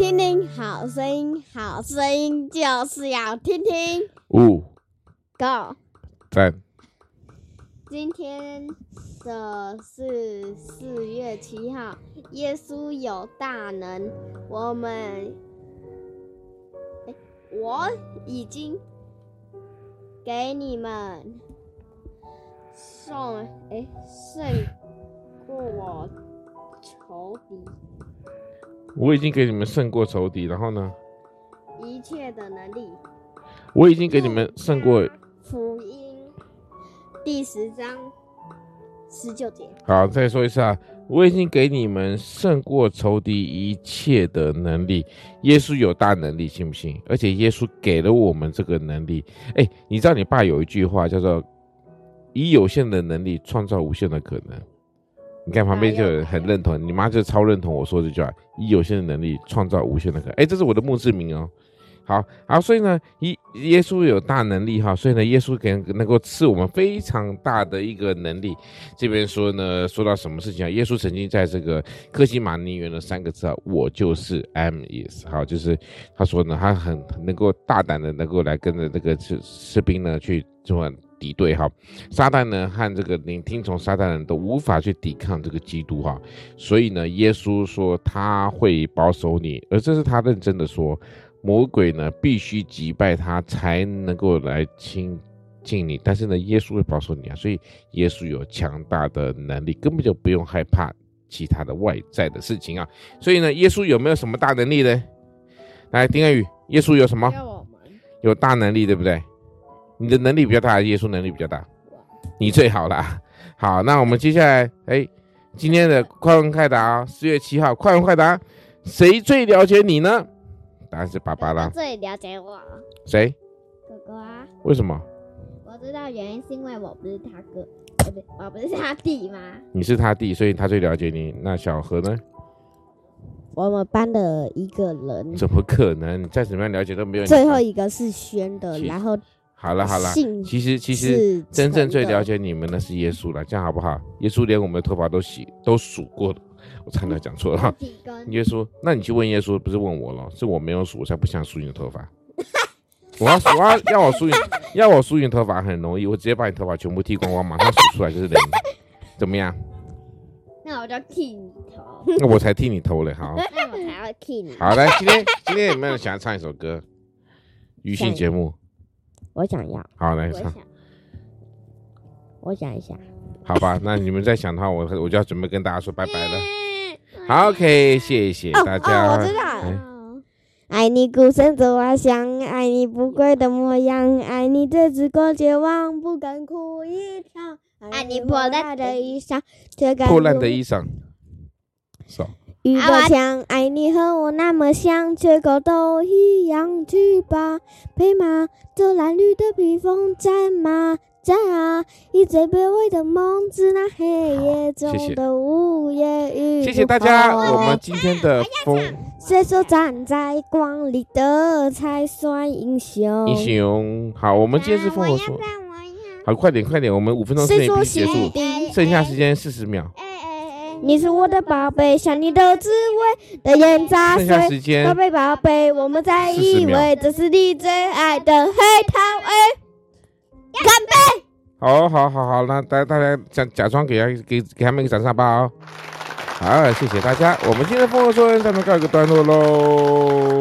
听听好声音，好声音就是要听听。五，Go，三。今天的是四月七号，耶稣有大能，我们，欸，我已经给你们送，哎，胜过我仇敌。我已经给你们胜过仇敌，然后呢？一切的能力。我已经给你们胜过。福音第十章十九节。好，再说一次啊！我已经给你们胜过仇敌一切的能力。耶稣有大能力，信不信？而且耶稣给了我们这个能力。哎，你知道你爸有一句话叫做“以有限的能力创造无限的可能”。你看旁边就有人很认同，你妈就超认同我说这句话：以有限的能力创造无限的可能。哎，这是我的墓志铭哦。好，好，所以呢，耶耶稣有大能力哈，所以呢，耶稣给能够赐我们非常大的一个能力。这边说呢，说到什么事情啊？耶稣曾经在这个科西马尼园的三个字啊，我就是 am is，好，就是他说呢，他很能够大胆的能够来跟着这个士士兵呢去做。敌对哈，撒旦呢和这个聆听从撒旦的人都无法去抵抗这个基督哈，所以呢，耶稣说他会保守你，而这是他认真的说，魔鬼呢必须击败他才能够来亲近你，但是呢，耶稣会保守你啊，所以耶稣有强大的能力，根本就不用害怕其他的外在的事情啊，所以呢，耶稣有没有什么大能力呢？来，丁安宇，耶稣有什么？有大能力，对不对？你的能力比较大，耶稣能力比较大，你最好啦。好，那我们接下来，哎，今天的快问快答，四月七号，快问快答，谁最了解你呢？答案是爸爸啦。最了解我。谁？哥哥啊。为什么？我知道原因是因为我不是他哥，对不对？我不是他弟吗？你是他弟，所以他最了解你。那小何呢？我们班的一个人。怎么可能？再怎么样了解都没有。最后一个是宣的，然后。好了好了，其实其实真正最了解你们的是耶稣了，这样好不好？耶稣连我们的头发都洗都数过了，我差点讲错了。耶稣，那你去问耶稣，不是问我了，是我没有数，我才不想数你的头发。我要数，我要要我数你，要我数你头发很容易，我直接把你头发全部剃光光，马上数出来就是零，怎么样？那我就剃你头。那我才剃你头嘞，好。那我才要剃你。好来，今天今天有没有人想要唱一首歌？余兴节目。我想要，好来唱。我想一下，好吧，那你们再想的话，我我就要准备跟大家说拜拜了。好，OK，谢谢大家。哦哦、我知道，哎、爱你孤身走暗巷，爱你不跪的模样，爱你这只过绝望，不敢哭一场，爱你破烂的衣裳，却敢破烂的衣裳。雨多强，爱你和我那么像，缺口都一样。去吧，配马，这蓝绿的披风，战马，战啊！以最卑微的梦，致那黑夜中的午夜雨。谢谢大家，我们今天的风。谁说站在光里的才算英雄？英雄，好，我们今天是风和说。好，快点，快点，我们五分钟之内必须结束，剩下时间四十秒。你是我的宝贝，想你的滋味的盐炸碎。宝贝宝贝，我们在一位，这是你最爱的黑桃 A。干杯！好，好，好，好，那大大家假假装给他给给他们一个掌声吧。好，谢谢大家，我们今天的丰禾硕恩咱们告一个段落喽。